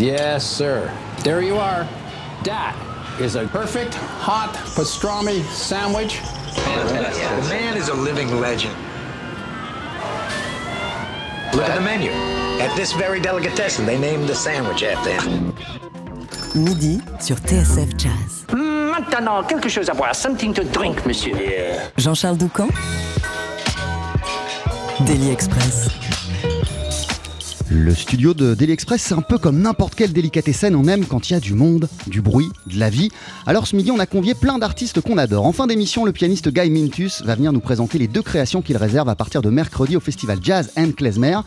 Yes, sir. There you are. That is a perfect hot pastrami sandwich. Fantastic. The man is a living legend. Look at the menu. At this very delicatessen, they named the sandwich after him. Midi sur TSF Jazz. Hmm, maintenant, quelque chose à boire. Something to drink, monsieur. Jean-Charles Doucan Daily Express. Le studio de Daily Express, c'est un peu comme n'importe quelle délicatessen, on aime quand il y a du monde, du bruit, de la vie. Alors ce midi, on a convié plein d'artistes qu'on adore. En fin d'émission, le pianiste Guy Mintus va venir nous présenter les deux créations qu'il réserve à partir de mercredi au festival Jazz and Klezmer.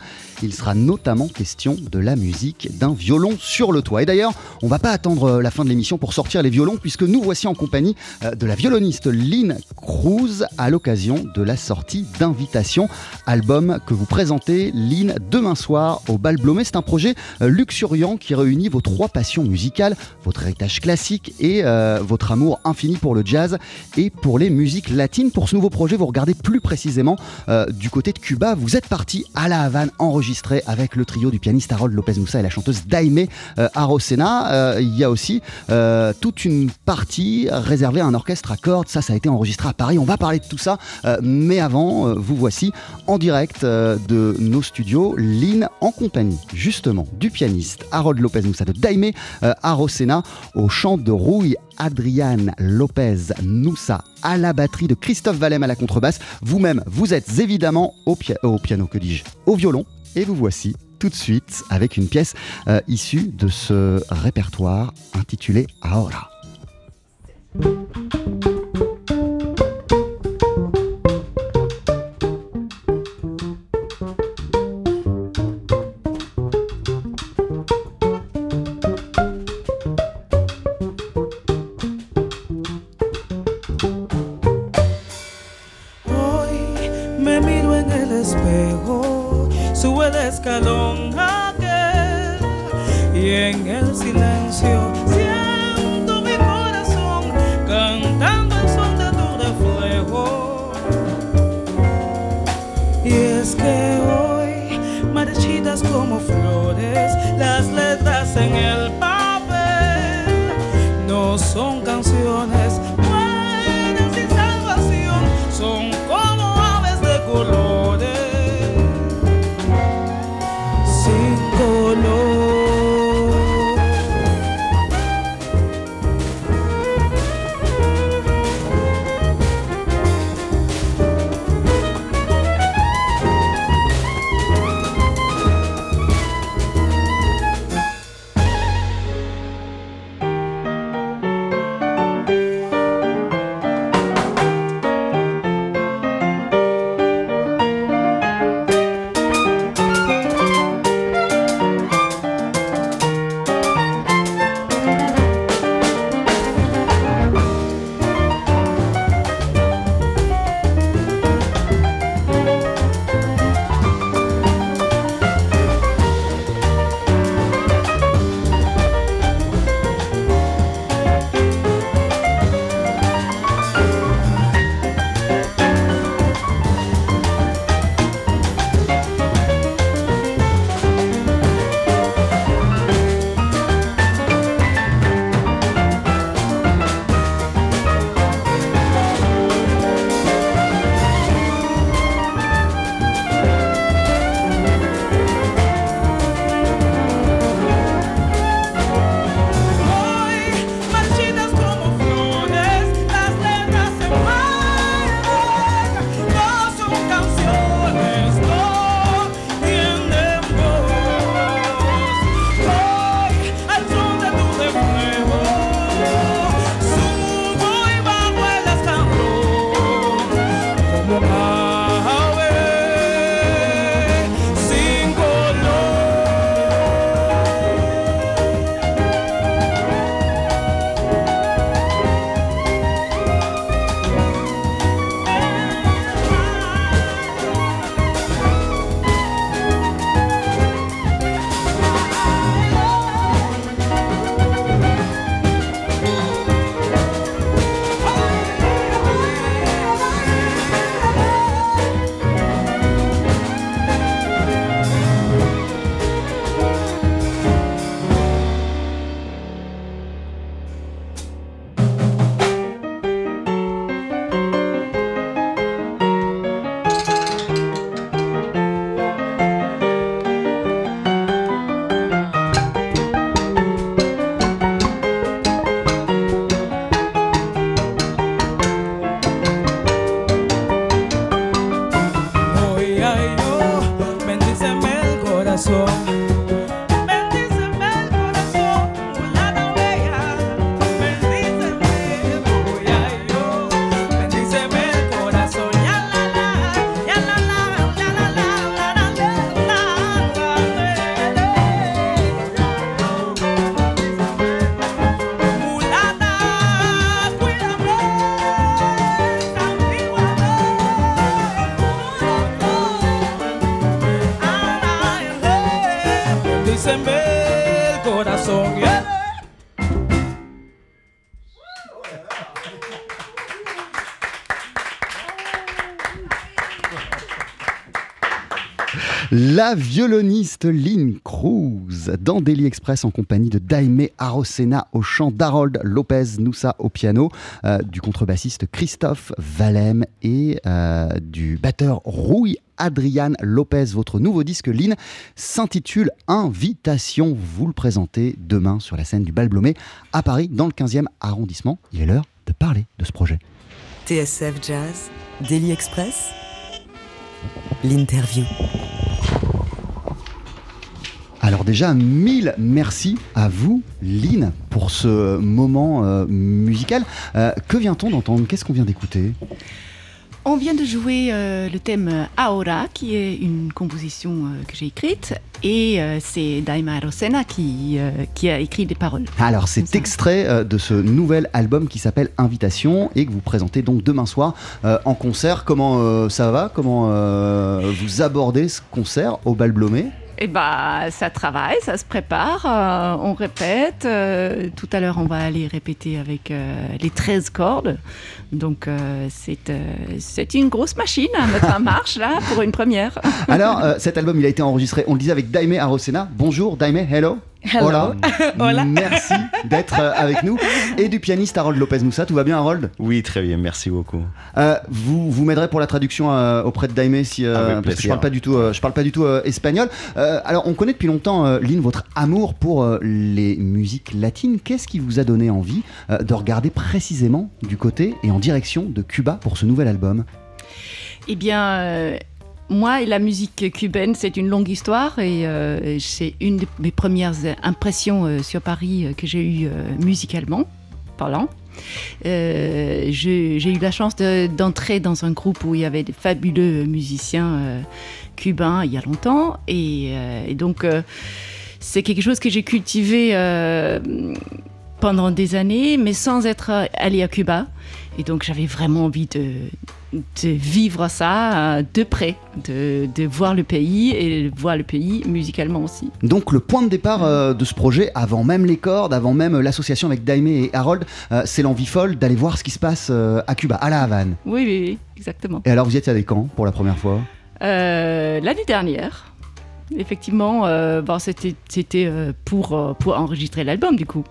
Il sera notamment question de la musique d'un violon sur le toit. Et d'ailleurs, on va pas attendre la fin de l'émission pour sortir les violons, puisque nous voici en compagnie euh, de la violoniste Lynn Cruz à l'occasion de la sortie d'Invitation, album que vous présentez, Lynn, demain soir au Bal Blomé. C'est un projet euh, luxuriant qui réunit vos trois passions musicales, votre héritage classique et euh, votre amour infini pour le jazz et pour les musiques latines. Pour ce nouveau projet, vous regardez plus précisément euh, du côté de Cuba. Vous êtes parti à La Havane enregistré avec le trio du pianiste Harold Lopez Moussa et la chanteuse Daime Arosena. il y a aussi toute une partie réservée à un orchestre à cordes. Ça, ça a été enregistré à Paris. On va parler de tout ça. mais avant, vous voici en direct de nos studios, Lynn en compagnie justement du pianiste Harold Lopez Moussa de Daime euh, Arosena au chant de Rui Adrian Lopez Noussa à la batterie de Christophe Valem à la contrebasse. Vous-même, vous êtes évidemment au, au piano, que dis-je, au violon. Et vous voici tout de suite avec une pièce euh, issue de ce répertoire intitulé Ahora. La violoniste Lynn Cruz dans Daily Express en compagnie de Daime Arosena au chant, d'Harold Lopez Noussa au piano, euh, du contrebassiste Christophe Valem et euh, du batteur Rui Adrian Lopez. Votre nouveau disque Lynn s'intitule Invitation. Vous le présentez demain sur la scène du Bal Blomé à Paris dans le 15e arrondissement. Il est l'heure de parler de ce projet. TSF Jazz, Daily Express, l'interview. Alors déjà, mille merci à vous, Lynn, pour ce moment euh, musical. Euh, que vient-on d'entendre? Qu'est-ce qu'on vient d'écouter? On vient de jouer euh, le thème Aura, qui est une composition euh, que j'ai écrite, et euh, c'est Daima Rosena qui, qui a écrit des paroles. Alors c'est extrait de ce nouvel album qui s'appelle Invitation et que vous présentez donc demain soir en concert. Comment ça va? Comment vous abordez ce concert au Bal Blomé? Eh bah, ça travaille, ça se prépare, euh, on répète. euh, tout à l'heure, on va aller répéter avec euh, les 13 cordes. Donc, c'est une grosse machine à mettre en marche, là, pour une première. Alors cet album il a été enregistré, on le disait avec Daime Arosena. Bonjour Daime, hello Hello. Hola. Hola. Merci d'être euh, avec nous. Et du pianiste Harold Lopez Moussa, tout va bien Harold? Oui, très bien, merci beaucoup. Euh, vous vous m'aiderez pour la traduction euh, auprès de Daime si euh, Avec parce que je parle pas du tout euh, je parle pas du tout euh, espagnol. Euh, alors on connaît depuis longtemps euh, Lynn votre amour pour euh, les musiques latines. Qu'est-ce qui vous a donné envie euh, de regarder précisément du côté et en direction de Cuba pour ce nouvel album? Eh bien, euh, moi et la musique cubaine, c'est une longue histoire et euh, c'est une de mes premières impressions euh, sur Paris euh, que j'ai euh, musicalement parlant. J'ai eu la chance de- d'entrer dans un groupe où il y avait des fabuleux musiciens cubains il y a longtemps et, et donc c'est quelque chose que j'ai cultivé pendant des années mais sans être euh, allé à Cuba et donc j'avais vraiment envie de, de vivre ça euh, de près, de, de voir le pays et voir le pays musicalement aussi. Donc le point de départ euh, de ce projet, avant même les cordes, avant même l'association avec Daime et Harold, euh, c'est l'envie folle d'aller voir ce qui se passe euh, à Cuba, à La Havane. Oui, oui, oui, exactement. Et alors vous y êtes allé quand pour la première fois? Euh, L'année dernière, effectivement, euh, bon, c'était euh, pour, euh, pour enregistrer l'album du coup.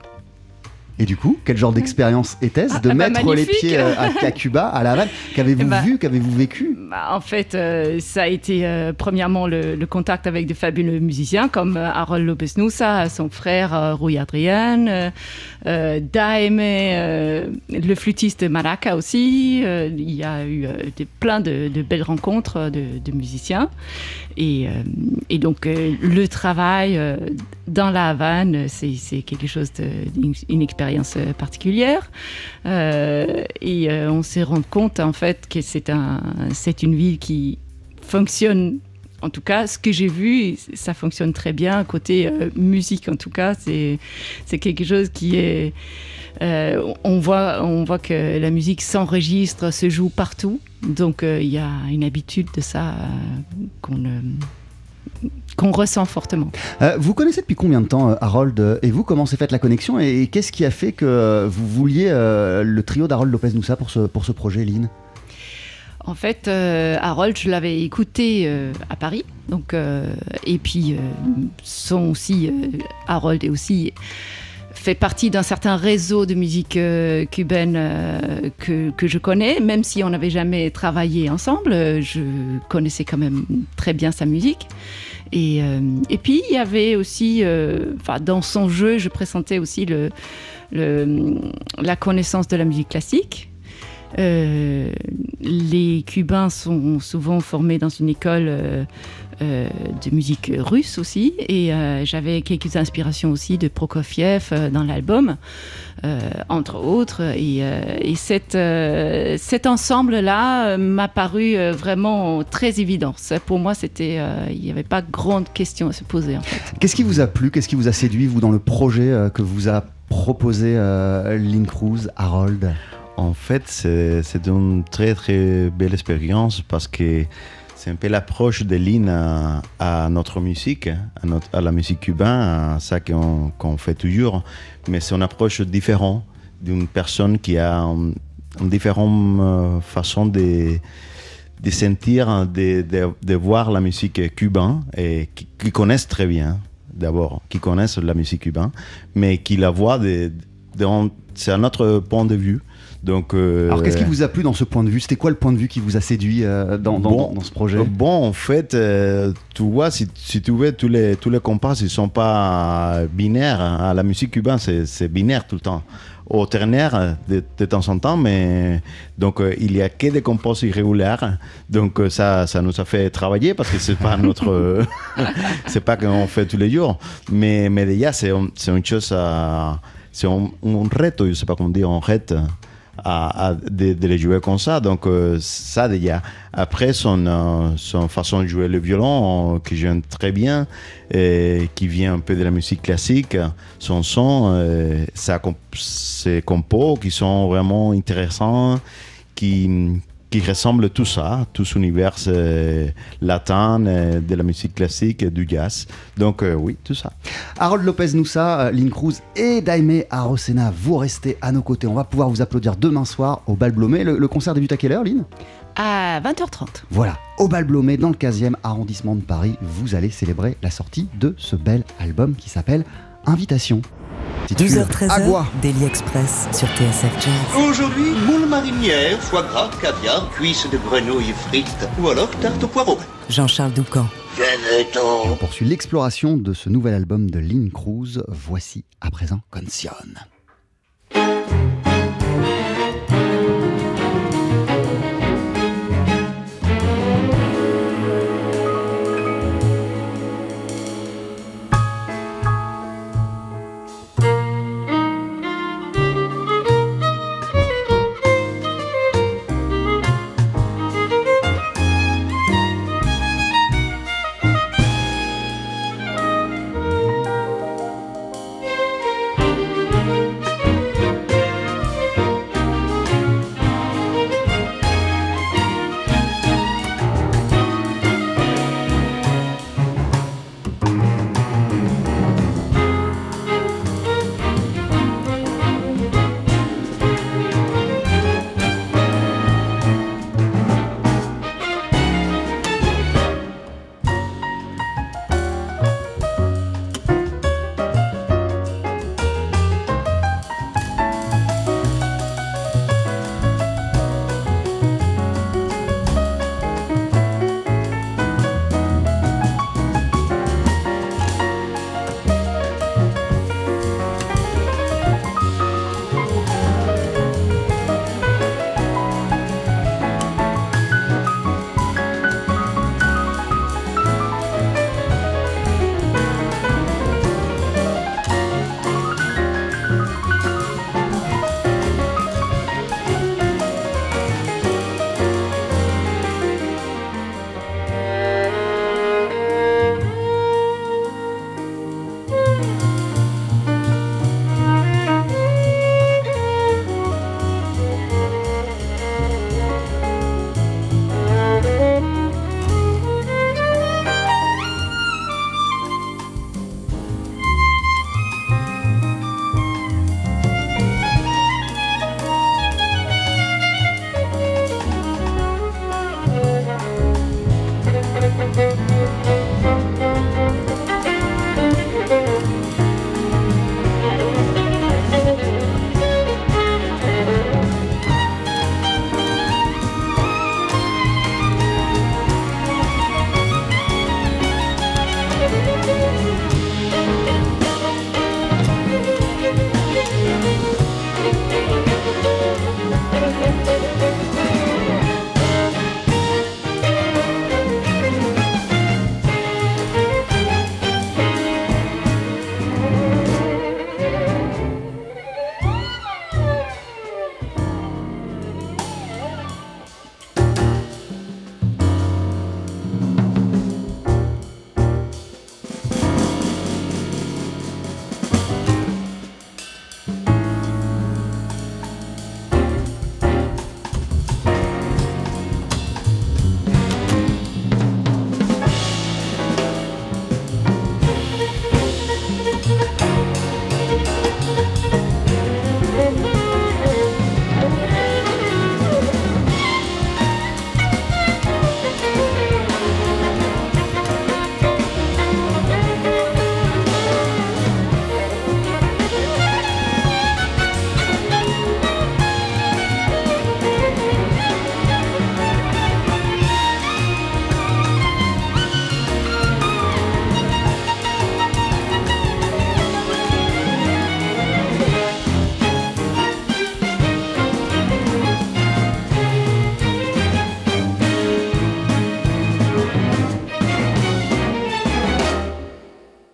Et du coup, quel genre d'expérience était-ce Ah, de ah bah, mettre les pieds euh, à, à Cuba, à La Havane? Qu'avez-vous bah. vu, qu'avez-vous vécu? Bah, en fait, euh, ça a été euh, premièrement le, le contact avec de fabuleux musiciens comme Harold Lopez Noussa, son frère Rui Adrian, Daime, le flûtiste Maraca aussi. Il y a eu plein de, de belles rencontres de, de musiciens. Et, euh, et donc, euh, le travail euh, dans la Havane, c'est quelque chose de, une, une expérience particulière. Et on s'est rendu compte, en fait, que c'est un, c'est une ville qui fonctionne. En tout cas, ce que j'ai vu, ça fonctionne très bien. Côté euh, musique, en tout cas, c'est quelque chose qui est. euh, on, voit, on voit que la musique s'enregistre, se joue partout. Donc, euh, il y a une habitude de ça qu'on qu'on ressent fortement. Vous connaissez depuis combien de temps Harold? Et vous, comment s'est faite la connexion? Et, qu'est-ce qui a fait que vous vouliez le trio d'Harold Lopez Noussa pour ce, pour ce projet, Lynn? En fait, euh, Harold, je l'avais écouté euh, à Paris. Donc, euh, et puis, son aussi, Harold est aussi fait partie d'un certain réseau de musique cubaine que, que je connais, même si on n'avait jamais travaillé ensemble, je connaissais quand même très bien sa musique. Et, et puis, il y avait aussi, enfin, dans son jeu, je présentais aussi le- la connaissance de la musique classique. Euh, les Cubains sont souvent formés dans une école euh, euh, de musique russe aussi, et j'avais quelques inspirations aussi de Prokofiev dans l'album, entre autres. Et, cet ensemble-là m'a paru vraiment très évident. Pour moi, c'était, il n'y avait pas grande question à se poser. Qu'est-ce qui vous a plu? Qu'est-ce qui vous a séduit, vous, dans le projet que vous a proposé Lynn Cruz, Harold? En fait, c'est une très très belle expérience parce que c'est un peu l'approche de Lynn à, notre musique, à, la musique cubaine, à ça qu'on fait toujours. Mais c'est une approche différente d'une personne qui a une, différente euh, façon de, sentir, de, voir la musique cubaine et qui, qui connaissent très bien, d'abord, qui connaissent la musique cubaine, mais qui la voient de- c'est un autre point de vue. Donc, euh, Alors qu'est-ce qui vous a plu dans ce point de vue? C'était quoi le point de vue qui vous a séduit euh, dans, dans- Bon, dans- dans ce projet? euh, Bon, en fait, euh, tu vois, si, si tu veux, tous les, tous les compas, ils sont pas binaires. hein. La musique cubaine, c'est binaire tout le temps. Au ternaire, de, de temps en temps, mais donc il y a que des compas irréguliers. Donc ça, ça nous a fait travailler parce que c'est pas notre, c'est pas qu'on fait tous les jours. Mais, mais déjà, c'est un- c'est une chose à, c'est un, un reto, je sais pas comment dire, un reto à, de, les jouer comme ça. Donc euh, ça déjà. Après son, euh, son façon de jouer le violon, euh, que j'aime très bien, et qui vient un peu de la musique classique, son son, ses compos qui sont vraiment intéressants, qui qui ressemble tout ça, tout cet univers euh, latin, euh, de la musique classique, du jazz. Donc euh, oui, tout ça. Harold Lopez Noussa, euh, Lynn Cruz et Daime Arosena, vous restez à nos côtés. On va pouvoir vous applaudir demain soir au Bal Blomé. Le, le concert débute à quelle heure, Lynn? À 20h30. Voilà, au Bal Blomé, dans le 15e arrondissement de Paris, vous allez célébrer la sortie de ce bel album qui s'appelle Invitation. 12h-13h, Agua. Daily Express sur TSF Jazz. Aujourd'hui, moule marinière, foie gras, caviar, cuisses de grenouille frites ou alors tarte au poireau. Jean-Charles Doucan. Venez-t'en. On poursuit l'exploration de ce nouvel album de Lynn Cruz. Voici à présent Concion.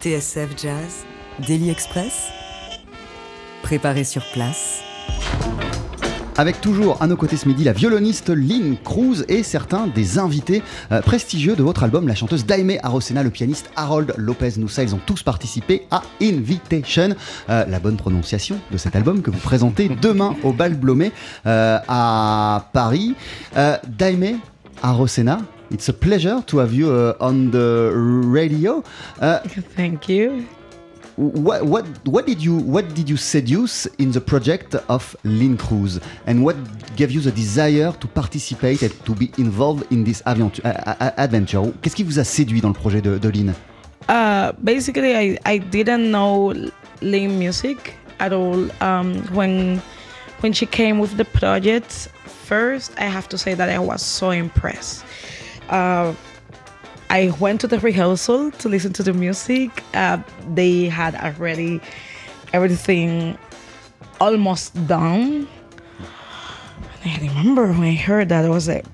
TSF Jazz, Daily Express, préparé sur place. Avec toujours à nos côtés ce midi la violoniste Lynn Cruz et certains des invités euh, prestigieux de votre album, la chanteuse Daime Arosena, le pianiste Harold Lopez Noussa. Ils ont tous participé à Invitation, euh, la bonne prononciation de cet album que vous présentez demain au Bal Blomé euh, à Paris. Euh, Daime Arosena, it's a pleasure to have you uh, on the radio. Uh, Thank you. what, what what did you what did you seduce in the project of Lynn Cruz and what gave you the desire to participate and to be involved in this aventure, adventure Qu'est-ce qui vous a séduit dans le projet de, de Lynn Uh, basically, I, I didn't know Lin music at all. Um, when when she came with the project, first I have to say that I was so impressed. Uh, I went to the rehearsal to listen to the music. Uh, they had already everything almost done. And I remember when I heard that, I was like,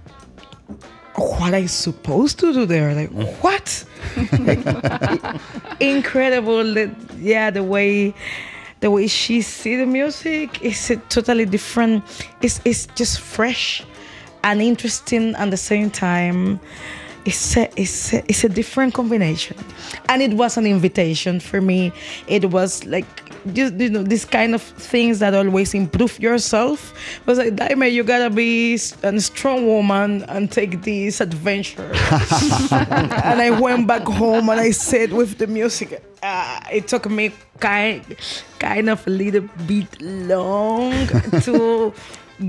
what I supposed to do there? Like, what? incredible that yeah the way the way she see the music is totally different it's, it's just fresh and interesting at the same time it's a, it's, a, it's a different combination. And it was an invitation for me. It was like just you know this kind of things that always improve yourself. It was like Daime you gotta be a strong woman and take this adventure. And I went back home and I said with the music. Uh, it took me kind kind of a little bit long to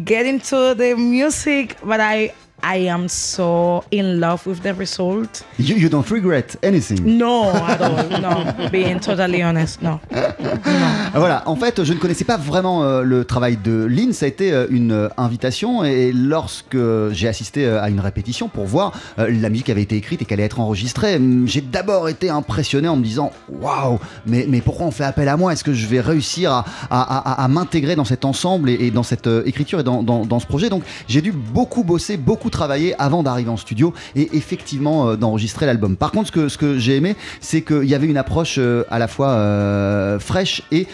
get into the music but I I am so in love with the result. You, you don't regret anything? No at all. No being totally honest no. Voilà, en fait, je ne connaissais pas vraiment euh, le travail de Lynn. Ça a été euh, une euh, invitation. Et lorsque j'ai assisté à une répétition pour voir la musique qui avait été écrite et qu'elle allait être enregistrée, hum, j'ai d'abord été impressionné en me disant waouh, mais, mais pourquoi on fait appel à moi? Est-ce que je vais réussir à, à- à- à m'intégrer dans cet ensemble et, et dans cette écriture et dans, dans- dans ce projet? Donc j'ai dû beaucoup bosser, beaucoup travailler avant d'arriver en studio et effectivement euh, d'enregistrer l'album. Par contre, ce que, j'ai aimé, c'est qu'il y avait une approche euh, à la fois euh, fraîche et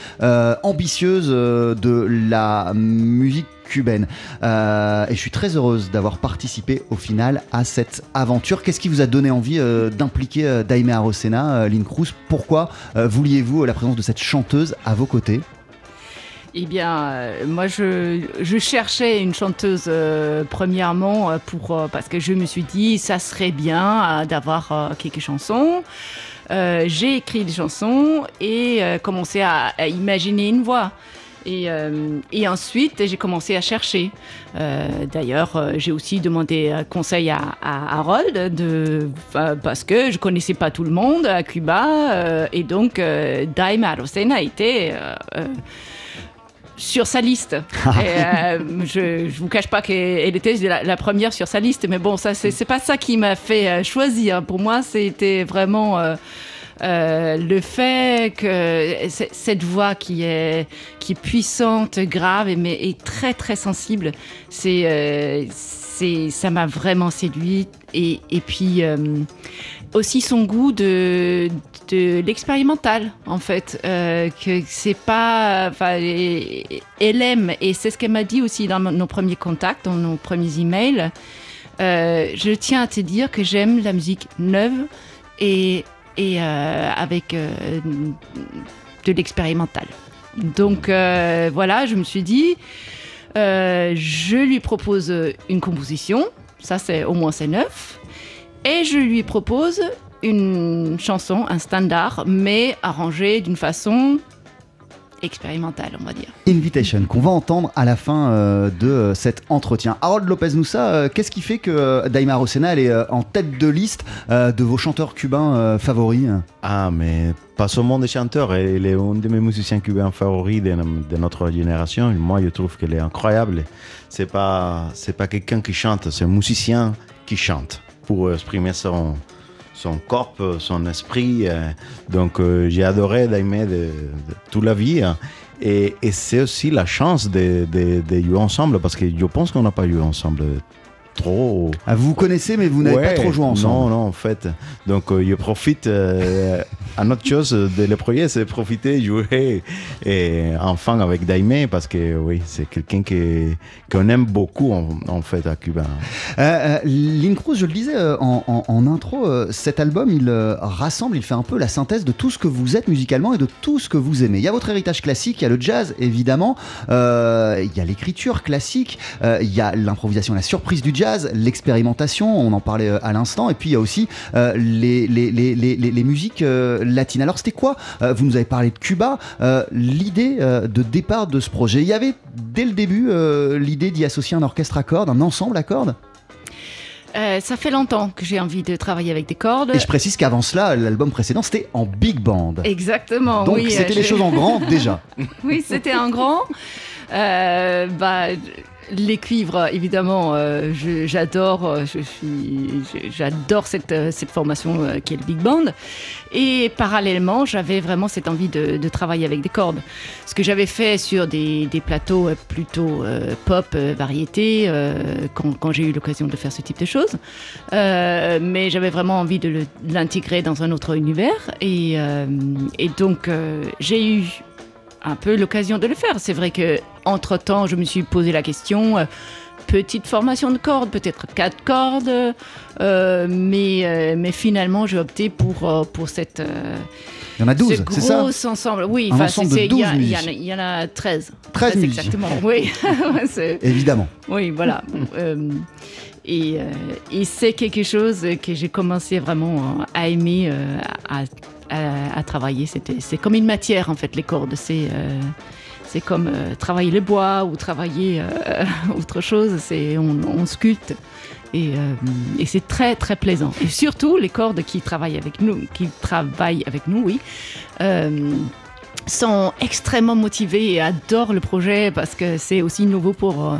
ambitieuse de la musique cubaine. Et je suis très heureuse d'avoir participé au final à cette aventure. Qu'est-ce qui vous a donné envie d'impliquer euh, Daime Arosena, Lynn Cruz? Pourquoi vouliez-vous la présence de cette chanteuse à vos côtés? Eh bien, euh, moi, je, cherchais une chanteuse euh, premièrement euh, pour parce que je me suis dit ça serait bien d'avoir quelques chansons. J'ai écrit des chansons et commencé à, imaginer une voix. Et, ensuite, j'ai commencé à chercher. D'ailleurs, j'ai aussi demandé conseil à, Harold parce que je connaissais pas tout le monde à Cuba. et donc, Daima Arosena était sur sa liste. Et, euh, je, je vous cache pas qu'elle était la, la première sur sa liste, mais bon, ça c'est pas ça qui m'a fait euh, choisir. Pour moi, c'était vraiment euh, le fait que cette voix qui est qui est puissante, grave, et, mais et très très sensible, c'est euh, c'est ça m'a vraiment séduit. Et, et puis euh, aussi son goût de, de l'expérimental en fait euh, que c'est pas enfin elle aime et c'est ce qu'elle m'a dit aussi dans nos premiers contacts dans nos premiers emails Euh, je tiens à te dire que j'aime la musique neuve et, et euh, avec euh, de l'expérimental. Donc voilà je me suis dit je lui propose une composition ça c'est au moins c'est neuf et je lui propose une chanson, un standard, mais arrangée d'une façon expérimentale, on va dire. Invitation qu'on va entendre à la fin euh, de euh, cet entretien. Harold Lopez Noussa, euh, qu'est-ce qui fait que Daima Rosena elle est euh, en tête de liste euh, de vos chanteurs cubains euh, favoris? Ah, mais pas seulement des chanteurs, elle est un de mes musiciens cubains favoris de, de notre génération. Moi, je trouve qu'elle est incroyable. C'est pas, c'est pas quelqu'un qui chante, c'est un musicien qui chante pour exprimer son, son corps, son esprit. euh. Donc, euh, j'ai adoré d'aimer de, de toute la vie. hein. Et, et c'est aussi la chance de, de, de jouer ensemble, parce que je pense qu'on n'a pas joué ensemble trop. Ah, vous connaissez, mais vous n'avez pas trop joué ensemble. Non, non, en fait. Donc, euh, je profite. euh, une autre chose de le projet, c'est profiter, jouer et enfin avec Daime parce que oui, c'est quelqu'un que- qu'on aime beaucoup en, en fait à Cuba. Euh, euh, Lynn Cruz, je le disais euh, en, en- en intro, cet album, il rassemble, il fait un peu la synthèse de tout ce que vous êtes musicalement et de tout ce que vous aimez. Il y a votre héritage classique, il y a le jazz, évidemment, il y a l'écriture classique, il y a l'improvisation, la surprise du jazz, l'expérimentation, on en parlait euh, à l'instant, et puis il y a aussi euh, les, les, les, les, musiques euh, latines. Alors c'était quoi Vous nous avez parlé de Cuba, l'idée de départ de ce projet? Il y avait dès le début l'idée d'y associer un orchestre à cordes, un ensemble à cordes? Euh, ça fait longtemps que j'ai envie de travailler avec des cordes. Et je précise qu'avant cela, l'album précédent, c'était en big band. Exactement. Donc oui, c'était les choses en grand déjà. oui, c'était un grand. Euh, bah, les cuivres, évidemment, euh, j'adore. euh, j'adore cette, euh, cette formation qui est le big band. Et parallèlement, j'avais vraiment cette envie de, de travailler avec des cordes. Ce que j'avais fait sur des, des plateaux plutôt pop, variété, quand, quand j'ai eu l'occasion de faire ce type de choses. Mais j'avais vraiment envie de l'intégrer dans un autre univers. Et, donc, j'ai eu un peu l'occasion de le faire. C'est vrai que entre temps, je me suis posé la question. euh, petite formation de cordes, peut-être quatre cordes, euh, mais, euh, mais finalement j'ai opté pour, pour cette, euh, Il y en a 12, ce c'est ça gros ensemble. Oui, Un ensemble de il y, a- 12 il y en a- musiciens. il y en a 13. 13 musiciens. exactement, oui. Évidemment. oui, voilà. Et et c'est quelque chose que j'ai commencé vraiment à aimer, à, à- à travailler. C'est comme une matière, en fait, les cordes. C'est, euh, c'est comme euh, travailler le bois ou travailler euh, autre chose. On, on sculpte. Et, c'est très, très plaisant. Et surtout, les cordes qui travaillent avec nous, qui travaillent avec nous, oui. sont extrêmement motivés et adorent le projet parce que c'est aussi nouveau pour,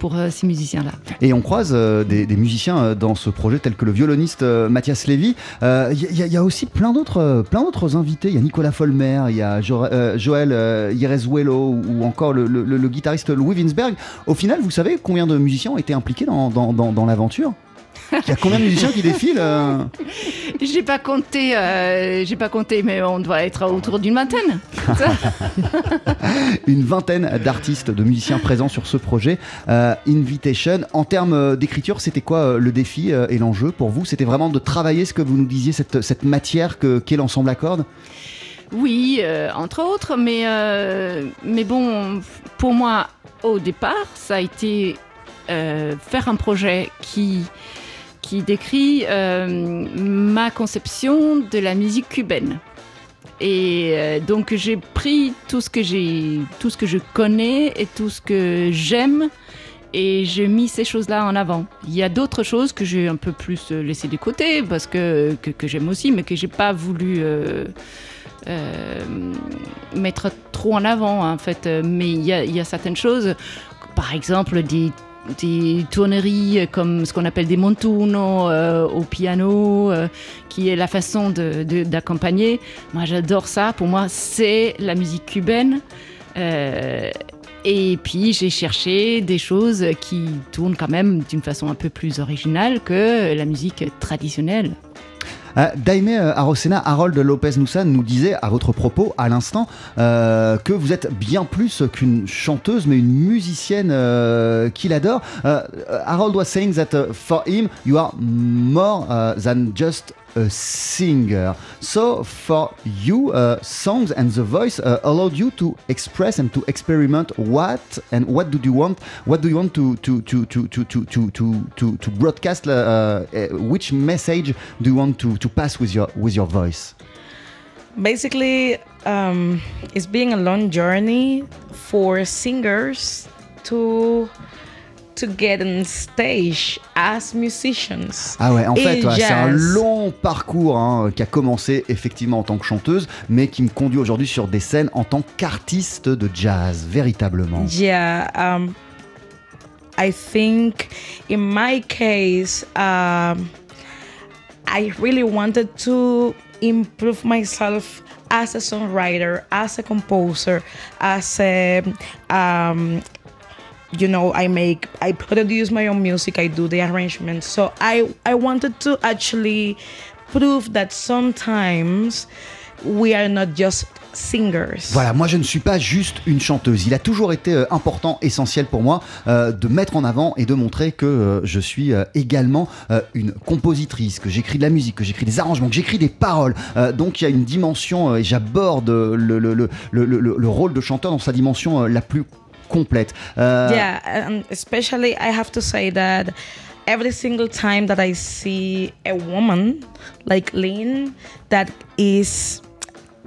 pour euh, ces musiciens-là. Et on croise euh, des, musiciens euh, dans ce projet, tels que le violoniste Mathias Lévy. Il y, a- aussi plein d'autres, plein invités. Il y a Nicolas Folmer, il y a Jo- Joël Yerezuelo ou encore le, guitariste Louis Winsberg. Au final, vous savez combien de musiciens ont été impliqués dans l'aventure? Il y a combien de musiciens qui défilent euh J'ai pas compté, euh, j'ai pas compté, mais on doit être autour d'une vingtaine. Une vingtaine d'artistes, de musiciens présents sur ce projet. Euh, Invitation. En termes d'écriture, c'était quoi le défi et l'enjeu pour vous? C'était vraiment de travailler ce que vous nous disiez, cette, cette matière que- qu'est l'ensemble à cordes Oui, euh, entre autres, mais, euh, mais bon, pour moi, au départ, ça a été euh, faire un projet qui, qui décrit euh, ma conception de la musique cubaine. Et euh, donc j'ai pris tout ce que j'ai, tout ce que je connais et tout ce que j'aime, et j'ai mis ces choses-là en avant. Il y a d'autres choses que j'ai un peu plus euh, laissées de côté parce que que, j'aime aussi, mais que j'ai pas voulu. mettre trop en avant en fait mais il y a certaines choses par exemple des des tourneries comme ce qu'on appelle des montuno euh, au piano, euh, qui est la façon de- de- d'accompagner. Moi, j'adore ça. Pour moi, c'est la musique cubaine. Euh, et puis, j'ai cherché des choses qui tournent quand même d'une façon un peu plus originale que la musique traditionnelle. Euh, Daime euh, Harold Lopez Noussan nous disait à votre propos à l'instant euh, que vous êtes bien plus qu'une chanteuse, mais une musicienne euh, qu'il adore. Harold was saying that for him, you are more than just a singer. So for you, uh, songs and the voice uh, allowed you to express and to experiment what and what do you want? What do you want to to to to to to to to, to, broadcast? Uh, uh, which message do you want to, to pass with your with your voice? Basically, um, it's being a long journey for singers to to get on stage as musicians. Ah ouais, en Et fait, ouais, c'est un long parcours hein, qui a commencé effectivement en tant que chanteuse, mais qui me conduit aujourd'hui sur des scènes en tant qu'artiste de jazz, véritablement. Yeah, um, I think in my case, um, I really wanted to improve myself as a songwriter, as a composer, as a um, you know i make i produce my own music i do the arrangements so i i wanted to actually prove that sometimes we are not just singers Voilà, moi je ne suis pas juste une chanteuse. Il a toujours été euh, important, essentiel pour moi euh, de mettre en avant et de montrer que euh, je suis également une compositrice, que j'écris de la musique, que j'écris des arrangements, que j'écris des paroles. Donc il y a une dimension, et j'aborde le, le, le, le, le- le rôle de chanteur dans sa dimension la plus complète. Euh, yeah and especially i have to say that every single time that i see a woman like lynn that is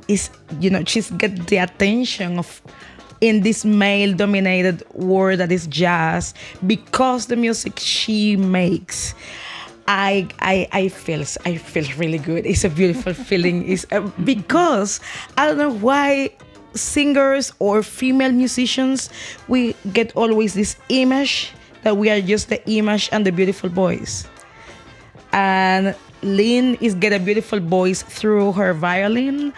is you know she's get the attention of in this male dominated world that is jazz because the music she makes I, I I feel I feel really good. It's a beautiful feeling. It's uh, because I don't know why singers or female musicians we get always this image that we are just the image and the beautiful voice. And Lynn is get a beautiful voice through her violin,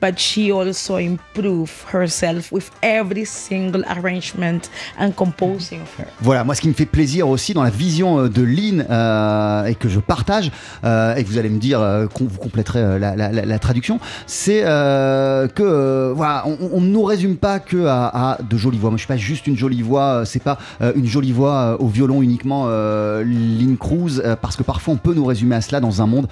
but she also improve herself with every single arrangement and composing of her. Voilà, moi ce qui me fait plaisir aussi dans la vision euh, de Lynn euh, et que je partage, euh, et que vous allez me dire, qu'on vous compléterez euh, la, traduction, c'est que voilà, on, ne nous résume pas que à, de jolies voix. Moi je suis pas juste une jolie voix, c'est pas une jolie voix au violon uniquement, Lynn Cruz, parce que parfois on peut nous résumer à cela dans un monde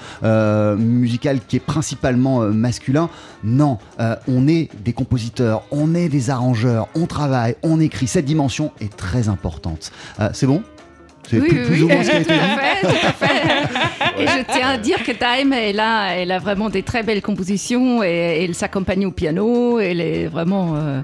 musical qui est principalement masculin. Non, euh, on est des compositeurs, on est des arrangeurs, on travaille, on écrit. Cette dimension est très importante. Euh, c'est bon? C'est Oui, plus, oui, oui. ou moins ce qui a été tout à dit fait, tout à fait. Et je tiens à dire que Time, elle a, elle a vraiment des très belles compositions et, et elle s'accompagne au piano. Elle est vraiment euh,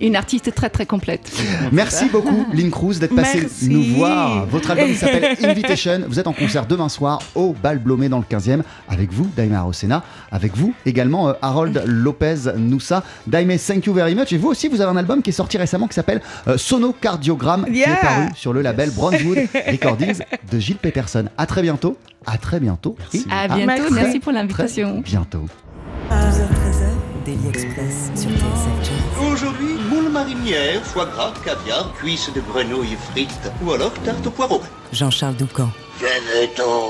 une artiste très très complète. Merci beaucoup, Lynn Cruz, d'être passée Merci. nous voir. Votre album s'appelle Invitation. Vous êtes en concert demain soir au Bal Blomé dans le 15e. Avec vous, Daime Arosena. Avec vous également, euh, Harold Lopez Noussa. Daime, thank you very much. Et vous aussi, vous avez un album qui est sorti récemment qui s'appelle euh, Sonocardiogramme, qui Yeah. est paru sur le label Brownswood Recordings de Gilles Peterson. À très bientôt. À très bientôt. Et À bientôt. Merci. Merci pour l'invitation. bientôt. 12h-13h, Daily Express sur TSF. Aujourd'hui, moule marinière, foie gras, caviar, cuisses de grenouille frites ou alors tarte au poireau. Jean-Charles Doucan.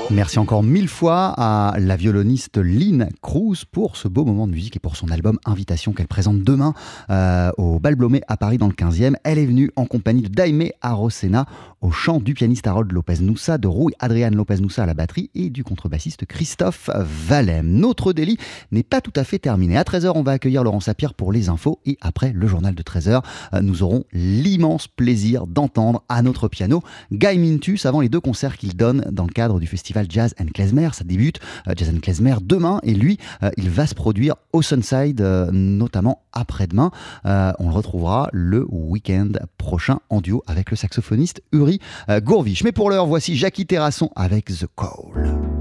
Merci encore mille fois à la violoniste Lynn Cruz pour ce beau moment de musique et pour son album Invitation qu'elle présente demain euh, au Bal Blomé à Paris dans le 15e. Elle est venue en compagnie de Daime Arosena au chant du pianiste Harold Lopez Noussa, de Rui Adrian Lopez Noussa à la batterie et du contrebassiste Christophe Valem. Notre délit n'est pas tout à fait terminé. À 13h, on va accueillir Laurent Sapir pour les infos et après le journal de 13h, euh, nous aurons l'immense plaisir d'entendre à notre piano Guy Mintus avant les deux concerts qu'il donne dans le cadre du festival Jazz and Klezmer. Ça débute euh, Jazz and Klezmer demain et lui, euh, il va se produire au Sunside, euh, notamment après-demain. On le retrouvera le week-end prochain en duo avec le saxophoniste Uri Gourvich. Mais pour l'heure, voici Jackie Terrasson avec The Call.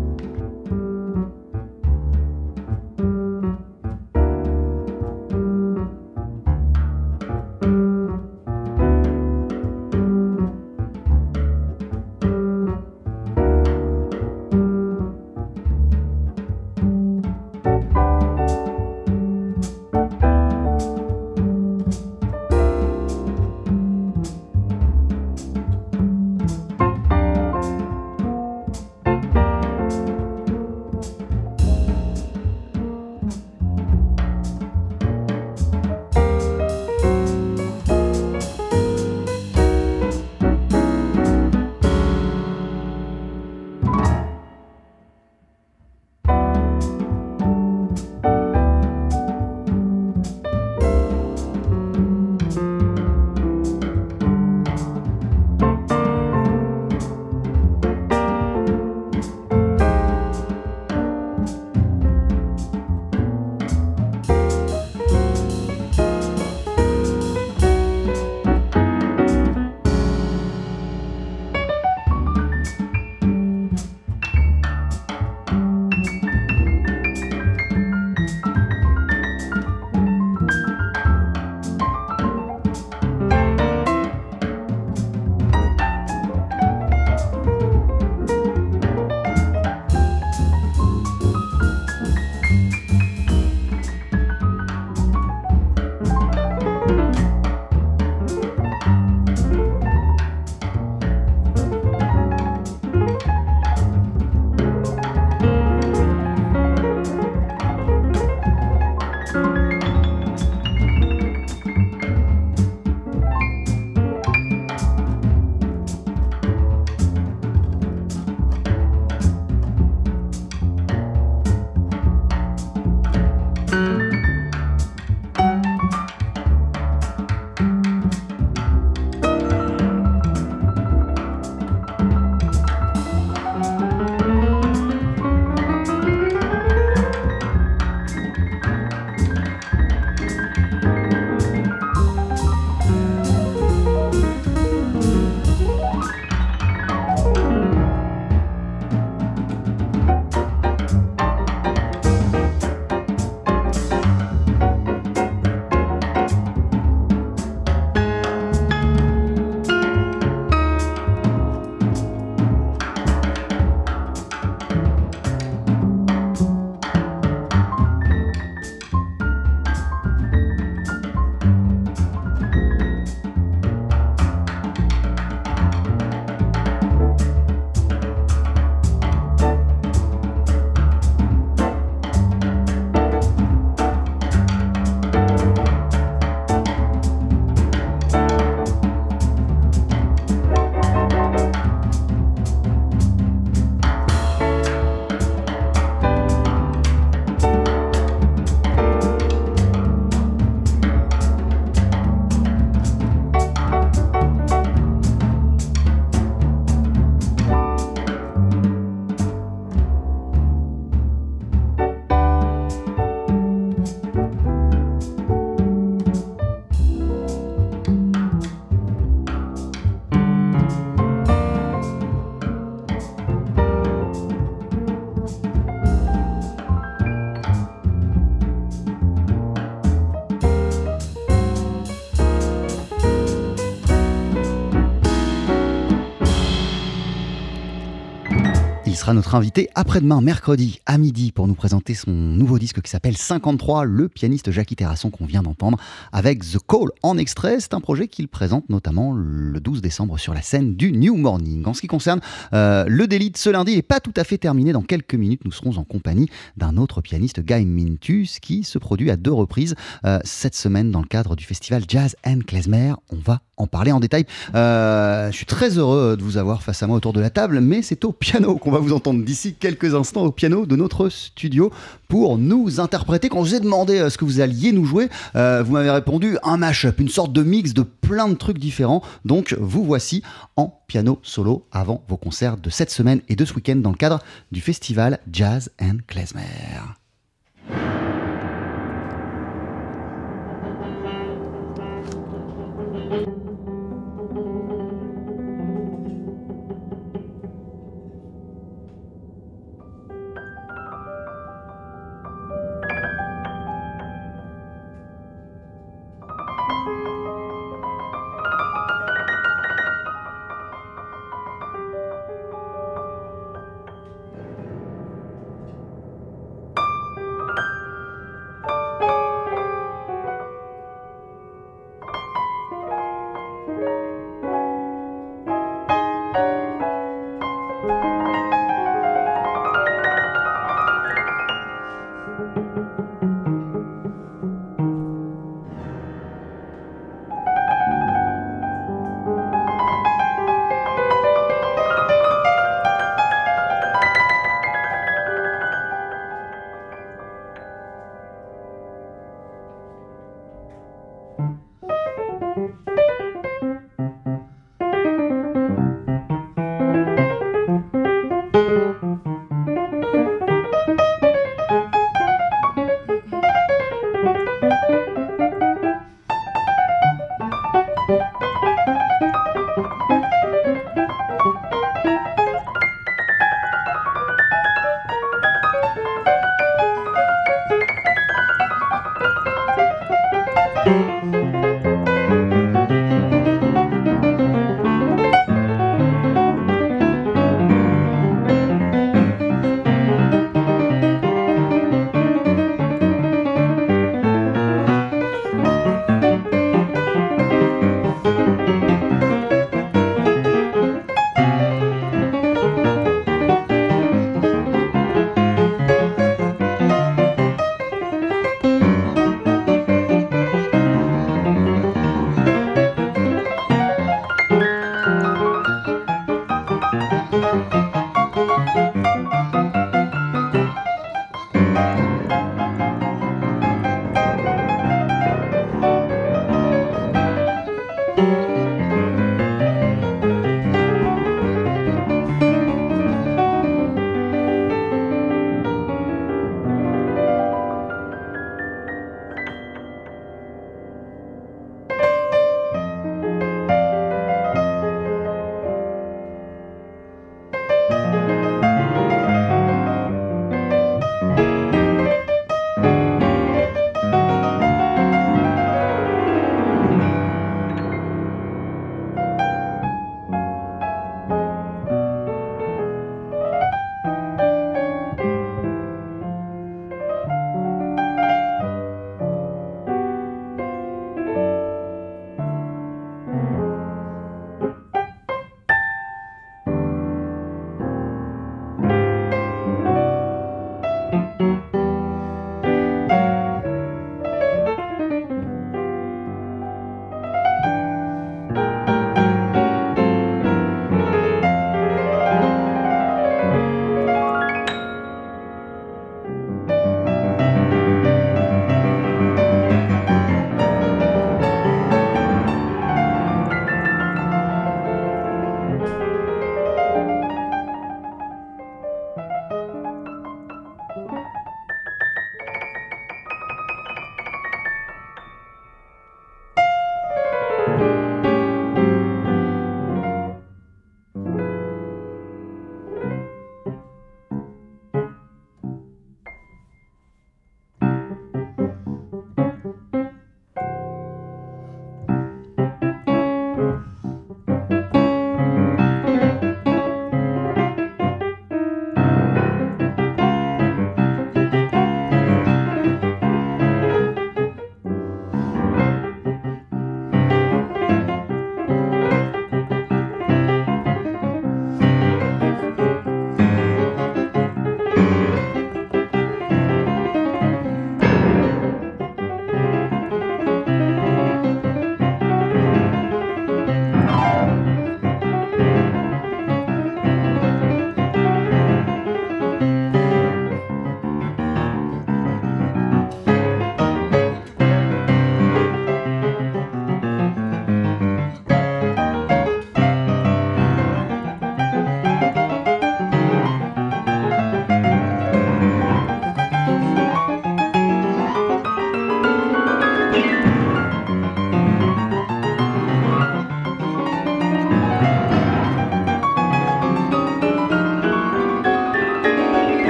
Sera notre invité après-demain, mercredi, à midi, pour nous présenter son nouveau disque qui s'appelle 53, le pianiste Jackie Terrasson qu'on vient d'entendre avec The Call en extrait. C'est un projet qu'il présente notamment le 12 décembre sur la scène du New Morning. En ce qui concerne euh, le délit de ce lundi, il n'est pas tout à fait terminé. Dans quelques minutes, nous serons en compagnie d'un autre pianiste, Guy Mintus, qui se produit à deux reprises euh, cette semaine dans le cadre du festival Jazz and Klezmer. On va en parler en détail. Euh, je suis très heureux de vous avoir face à moi autour de la table, mais c'est au piano qu'on va vous entendre d'ici quelques instants, au piano de notre studio, pour nous interpréter. Quand je vous ai demandé euh, ce que vous alliez nous jouer, euh, vous m'avez répondu un mash-up, une sorte de mix de plein de trucs différents. Donc vous voici en piano solo avant vos concerts de cette semaine et de ce week-end dans le cadre du festival Jazz and Klezmer.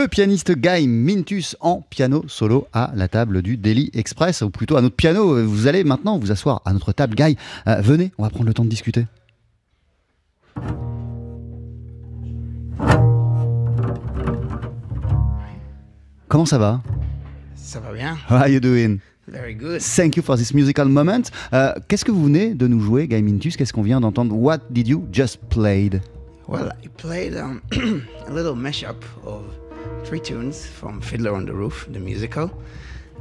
Le pianiste Guy Mintus en piano solo à la table du Daily Express, ou plutôt à notre piano. Vous allez maintenant vous asseoir à notre table. Guy, euh, venez, on va prendre le temps de discuter. Comment ça va? Ça va bien. How are you doing? Very good. Thank you for this musical moment. Euh, Qu'est-ce que vous venez de nous jouer, Guy Mintus? Qu'est-ce qu'on vient d'entendre? What did you just played? Well, I played um, a little mashup of three tunes from Fiddler on the Roof, the musical.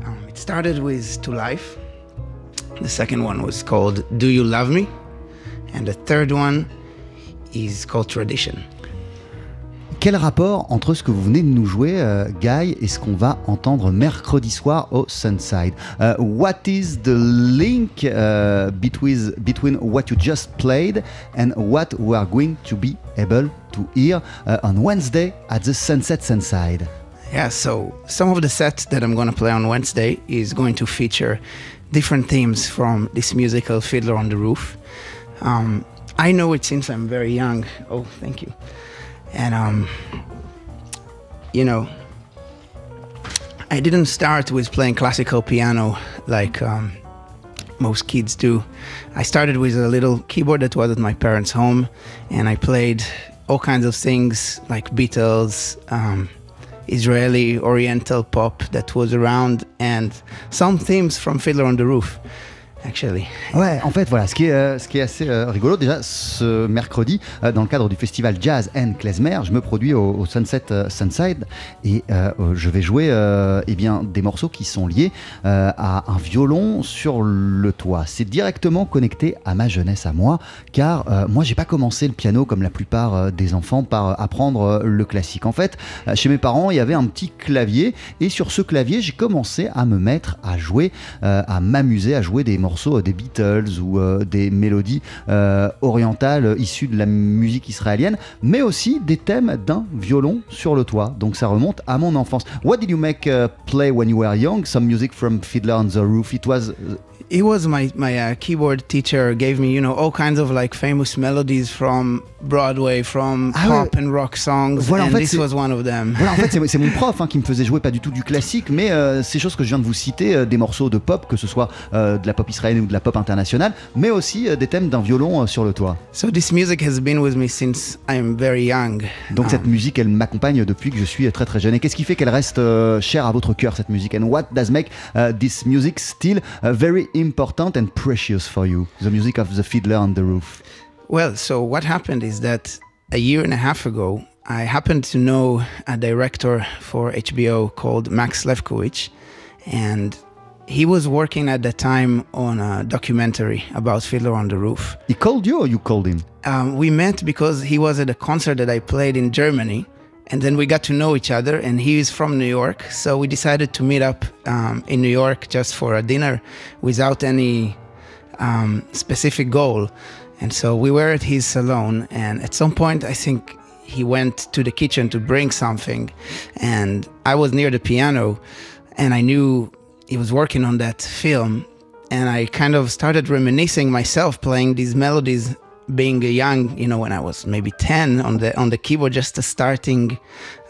Um, it started with To Life. The second one was called Do You Love Me? And the third one is called Tradition. Quel rapport entre ce que vous venez de nous jouer, euh, Guy, et ce qu'on va entendre mercredi soir au Sunside? Euh, What is the link uh, between, between what you just played and what we are going to be able to hear uh, on Wednesday at the Sunset Sunside? Yeah, so some of the sets that I'm going to play on Wednesday is going to feature different themes from this musical Fiddler on the Roof. Um, I know it since I'm very young. Oh, thank you. And, um, you know, I didn't start with playing classical piano like um, most kids do. I started with a little keyboard that was at my parents' home, and I played all kinds of things like Beatles, um, Israeli Oriental pop that was around, and some themes from Fiddler on the Roof, Ouais, en fait, voilà, ce qui est, euh, assez euh, rigolo, déjà, ce mercredi, euh, dans le cadre du festival Jazz and Klezmer, je me produis au, Sunset Sunside et je vais jouer eh bien, des morceaux qui sont liés à un violon sur le toit. C'est directement connecté à ma jeunesse, à moi, car moi, j'ai pas commencé le piano comme la plupart des enfants par apprendre le classique. En fait, chez mes parents, il y avait un petit clavier et sur ce clavier, j'ai commencé à me mettre à jouer, à m'amuser, à jouer des morceaux euh, des Beatles ou euh, des mélodies euh, orientales issues de la musique israélienne, mais aussi des thèmes d'un violon sur le toit. Donc ça remonte à mon enfance. What did you make uh, play when you were young? Some music from Fiddler on the Roof. It was It was my my uh, keyboard teacher gave me, you know, all kinds of like famous melodies from Broadway, from Ah pop ouais. and rock songs, Voilà, en and fait, this c'est- was one of them. Voilà, en fait, c'est- mon prof hein, qui me faisait jouer pas du tout du classique, mais euh, ces choses que je viens de vous citer, euh, des morceaux de pop, que ce soit euh, de la pop israélienne ou de la pop internationale, mais aussi des thèmes d'un violon sur le toit. So this music has been with me since I'm very young. Donc cette Um, musique, elle m'accompagne depuis que je suis très très jeune. Et qu'est-ce qui fait qu'elle reste chère à votre cœur, cette musique? And what does make uh, this music still uh, very important and precious for you? The music of the fiddler on the roof. Well, so what happened is that a year and a half ago, I happened to know a director for HBO called Max Lefkowitz, and he was working at the time on a documentary about Fiddler on the Roof. He called you or you called him? Um, we met because he was at a concert that I played in Germany, and then we got to know each other. And he is from New York, so we decided to meet up um, in New York just for a dinner, without any um, specific goal. And so we were at his salon, and at some point, I think he went to the kitchen to bring something, and I was near the piano, and I knew he was working on that film, and I kind of started reminiscing myself playing these melodies being young, you know, when I was maybe 10 on the on the keyboard, just starting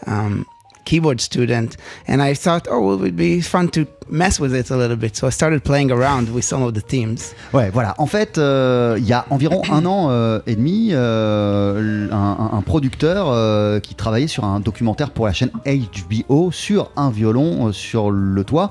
um, keyboard student, and I thought, oh, well, it would be fun to mess with it a little bit. So I started playing around with some of the themes. Ouais, voilà. En fait, euh, il y a environ un an euh, et demi, euh, un, un- producteur euh, qui travaillait sur un documentaire pour la chaîne HBO sur un violon euh, sur le toit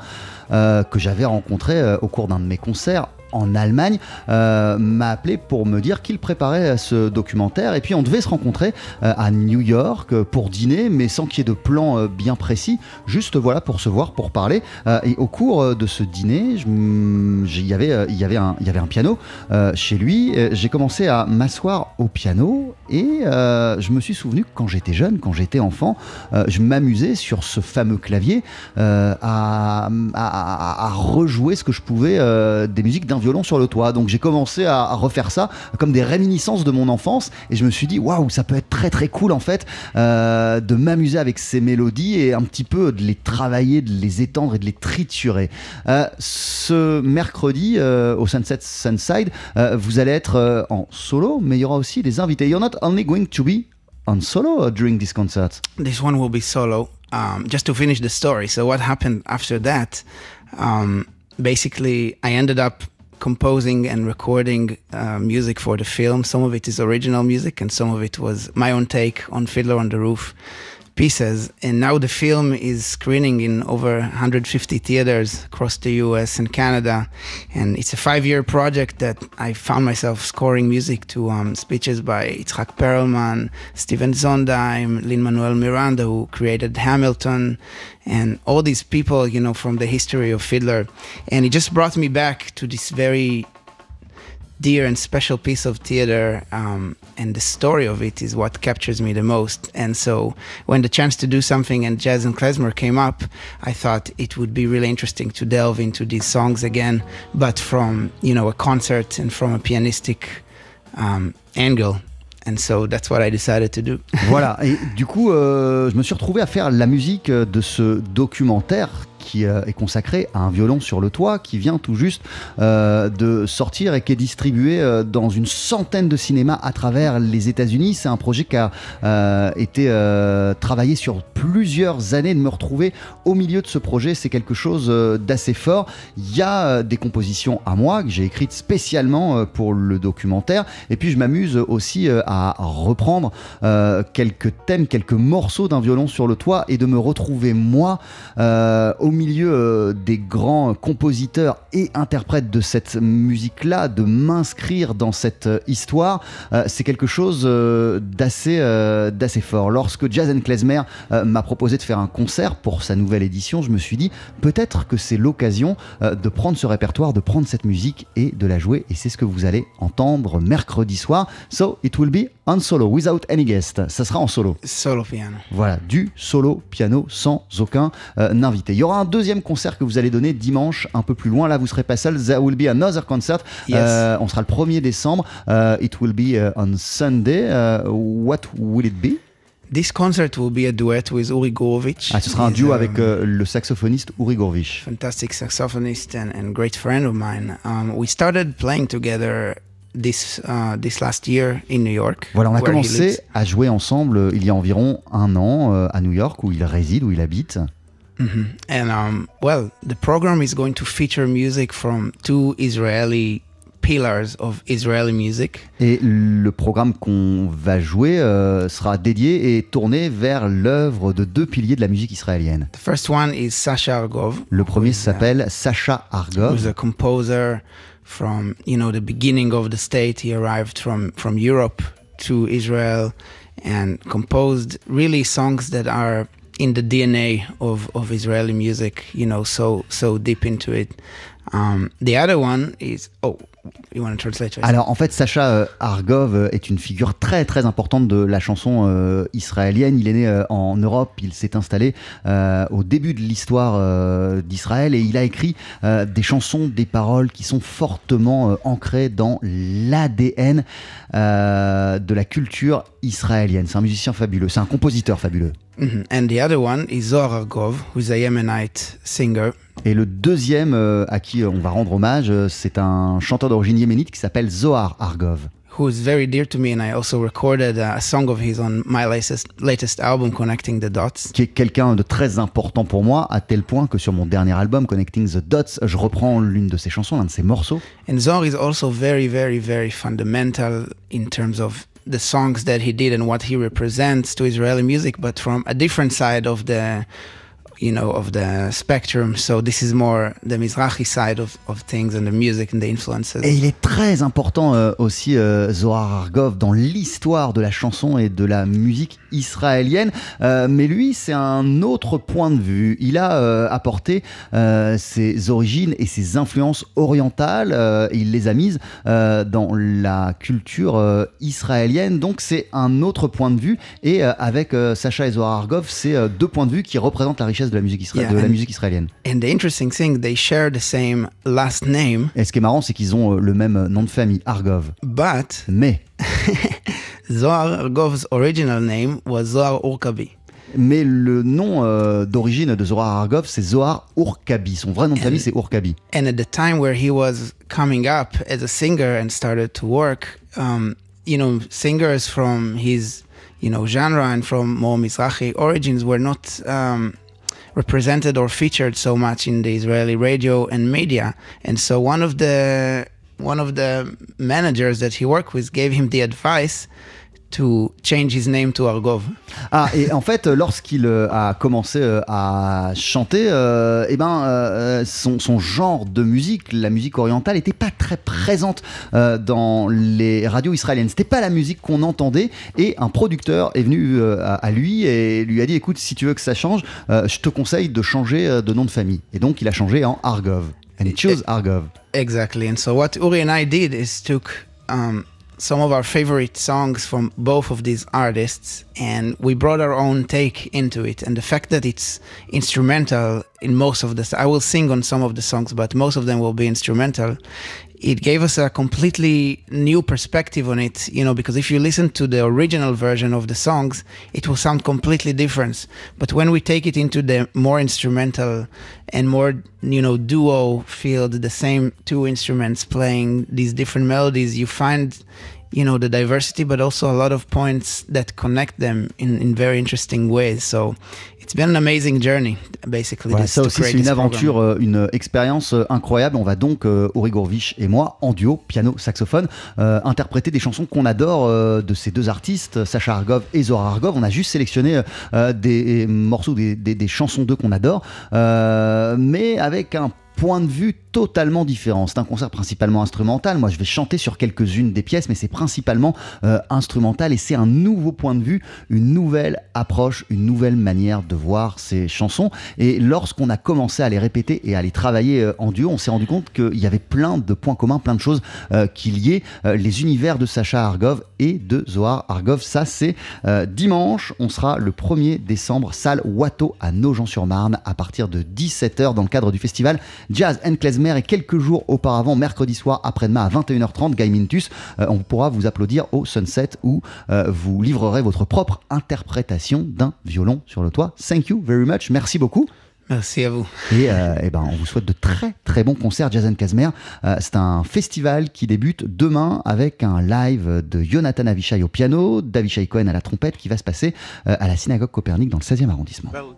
euh, que j'avais rencontré euh, au cours d'un de mes concerts en Allemagne euh, m'a appelé pour me dire qu'il préparait ce documentaire. Et puis on devait se rencontrer euh, à New York euh, pour dîner mais sans qu'il y ait de plan bien précis. Juste voilà pour se voir pour parler. Et au cours de ce dîner il y avait un piano chez lui. J'ai commencé à m'asseoir au piano et je me suis souvenu que quand j'étais jeune quand j'étais enfant je m'amusais sur ce fameux clavier à, à- rejouer ce que je pouvais des musiques d'un violon sur le toit. Donc j'ai commencé à, refaire ça comme des réminiscences de mon enfance et je me suis dit waouh ça peut être très très cool en fait euh, de m'amuser avec ces mélodies et un petit peu de les travailler, de les étendre et de les triturer. Euh, ce mercredi euh, au Sunset Sunside, vous allez être en solo, mais il y aura aussi des invités. You're not only going to be on solo during this concert? This one will be solo. um, just to finish the story. So what happened after that? Um, basically, I ended up composing and recording uh, music for the film. Some of it is original music, and some of it was my own take on Fiddler on the Roof pieces. And now the film is screening in over 150 theaters across the US and Canada. And it's a five year project that I found myself scoring music to um, speeches by Itzhak Perelman, Steven Sondheim, Lin Manuel Miranda, who created Hamilton, and all these people, you know, from the history of Fiddler. And it just brought me back to this very dear and special piece of theater um, and the story of it is what captures me the most. And so when the chance to do something and jazz and klezmer came up i thought it would be really interesting to delve into these songs again but from you know a concert and from a pianistic um, angle. And so that's what I decided to do. voilà, et du coup, euh, je me suis retrouvé à faire la musique de ce documentaire qui euh, est consacré à un violon sur le toit qui vient tout juste euh, de sortir et qui est distribué euh, dans une centaine de cinémas à travers les États-Unis. C'est un projet qui a été travaillé sur plusieurs années. De me retrouver au milieu de ce projet, c'est quelque chose d'assez fort. Il y a des compositions à moi que j'ai écrites spécialement pour le documentaire. Et puis je m'amuse aussi à reprendre quelques thèmes, quelques morceaux d'un violon sur le toit et de me retrouver moi au milieu euh, des grands compositeurs et interprètes de cette musique-là, de m'inscrire dans cette euh, histoire, euh, c'est quelque chose d'assez fort. Lorsque Jazz and Klezmer m'a proposé de faire un concert pour sa nouvelle édition, je me suis dit peut-être que c'est l'occasion de prendre ce répertoire, de prendre cette musique et de la jouer. Et c'est ce que vous allez entendre mercredi soir. So it will be on solo, without any guest. Ça sera en solo. Solo piano. Voilà, du solo piano sans aucun euh, invité. Il y aura un deuxième concert que vous allez donner dimanche un peu plus loin. Là, vous serez pas seul. There will be another concert. Yes. Euh, on sera le 1er décembre. Euh, it will be uh, on Sunday. Uh, what will it be? This concert will be a duet with Uri Gorovich. ah, Ce sera un duo a avec euh, le saxophoniste Uri Gorvich. fantastic saxophonist and, and great friend of mine. Um, we started playing together this uh, this last year in New York. Voilà, on a commencé à jouer ensemble euh, il y a environ un an euh, à New York où il réside, où il habite. Mhm. And um, well, the program is going to feature music from two Israeli pillars of Israeli music. Et le programme qu'on va jouer euh, sera dédié et tourné vers l'œuvre de deux piliers de la musique israélienne. The first one is Sasha Argov, Le premier s'appelle Sacha who's Argov. a composer from you know the beginning of the state. He arrived from from Europe to Israel and composed really songs that are in the DNA of, of Israeli music. You know, so so deep into it. Um, the other one is oh, Alors en fait, Sacha euh, Argov euh, est une figure très très importante de la chanson euh, israélienne. Il est né en Europe, il s'est installé au début de l'histoire d'Israël et il a écrit des chansons, des paroles qui sont fortement ancrées dans l'ADN de la culture israélienne. C'est un musicien fabuleux, c'est un compositeur fabuleux. Mhm. And the other one is Zohar Argov, who's a Yemenite singer. Et le deuxième euh, à qui on va rendre hommage, euh, c'est un chanteur d'origine yéménite qui s'appelle Zohar Argov. who is very dear to me, and I also recorded uh, a song of his on my latest latest album, Connecting the Dots. qui est quelqu'un de très important pour moi, à tel point que sur mon dernier album, Connecting the Dots, je reprends l'une de ses chansons, l'un de ses morceaux. And Zohar is also very, very, very fundamental in terms of the songs that he did and what he represents to Israeli music, but from a different side of the you know of the spectrum so this is more the mizrahi side of, of things and the music and the influences Et il est très important euh, aussi, euh, Zohar Argov, dans l'histoire de la chanson et de la musique israélienne. Euh, mais lui, c'est un autre point de vue. Il a apporté ses origines et ses influences orientales. il les a mises dans la culture israélienne. Donc c'est un autre point de vue. Et avec Sacha et Zohar Argov, c'est deux points de vue qui représentent la richesse de la musique, isra- Yeah, de la and- musique israélienne. and the interesting thing they share the same last name Et ce qui est marrant, c'est qu'ils ont euh, le même nom de famille, Argov. but Mais Zohar Argov's original name was Zohar Urkabi Mais le nom euh, d'origine de Zohar Argov, c'est Zohar Urkabi. Son vrai nom de famille, c'est Urkabi. And at the time where he was coming up as a singer and started to work, um, you know, singers from his you know, genre and from more Mizrahi origins were not um, represented or featured so much in the Israeli radio and media. And so one of the one of the managers that he worked with gave him the advice to change his name to Argov. Ah, et en fait, lorsqu'il euh, a commencé euh, à chanter, euh, eh ben, euh, son, son genre de musique, la musique orientale, n'était pas très présente euh, dans les radios israéliennes. C'était pas la musique qu'on entendait. Et un producteur est venu euh, à, à lui et lui a dit écoute, si tu veux que ça change, euh, je te conseille de changer euh, de nom de famille. Et donc, il a changé en Argov. And he chose Argov. Exactly. And so what Uri and I did is took um, some of our favorite songs from both of these artists and we brought our own take into it. And the fact that it's instrumental in most of the, I will sing on some of the songs, but most of them will be instrumental. It gave us a completely new perspective on it, you know, because if you listen to the original version of the songs, it will sound completely different. But when we take it into the more instrumental and more, you know, duo field, the same two instruments playing these different melodies, you find, you know, the diversity, but also a lot of points that connect them in, in very interesting ways. So it's been an amazing journey, basically. Voilà, this- ça aussi, c'est une this program. aventure, euh, une expérience euh, incroyable. On va donc, euh, Ori Gourvich et moi, en duo, piano, saxophone, euh, interpréter des chansons qu'on adore euh, de ces deux artistes, Sacha Argov et Zora Argov. On a juste sélectionné euh, des morceaux, des, des- des chansons d'eux qu'on adore, mais avec un point de vue totalement différent. C'est un concert principalement instrumental. Moi, je vais chanter sur quelques-unes des pièces, mais c'est principalement euh, instrumental et c'est un nouveau point de vue, une nouvelle approche, une nouvelle manière de voir ces chansons. Et lorsqu'on a commencé à les répéter et à les travailler euh, en duo, on s'est rendu compte qu'il y avait plein de points communs, plein de choses euh, qui liaient euh, les univers de Sacha Argov et de Zohar Argov. Ça, c'est euh, dimanche. On sera le 1er décembre, salle Watteau à Nogent-sur-Marne à partir de 17h dans le cadre du festival Jazz and Klezmer. Et quelques jours auparavant, mercredi soir, après-demain à 21h30, Guy Mintus, euh, on pourra vous applaudir au Sunset où euh, vous livrerez votre propre interprétation d'un violon sur le toit. Thank you very much. Merci beaucoup. Merci à vous. Et, euh, eh ben, on vous souhaite de très très bons concerts Jazz and Klezmer. Euh, c'est un festival qui débute demain avec un live de Jonathan Avishai au piano, d'Avishai Cohen à la trompette qui va se passer euh, à la synagogue Copernic dans le 16e arrondissement. Well,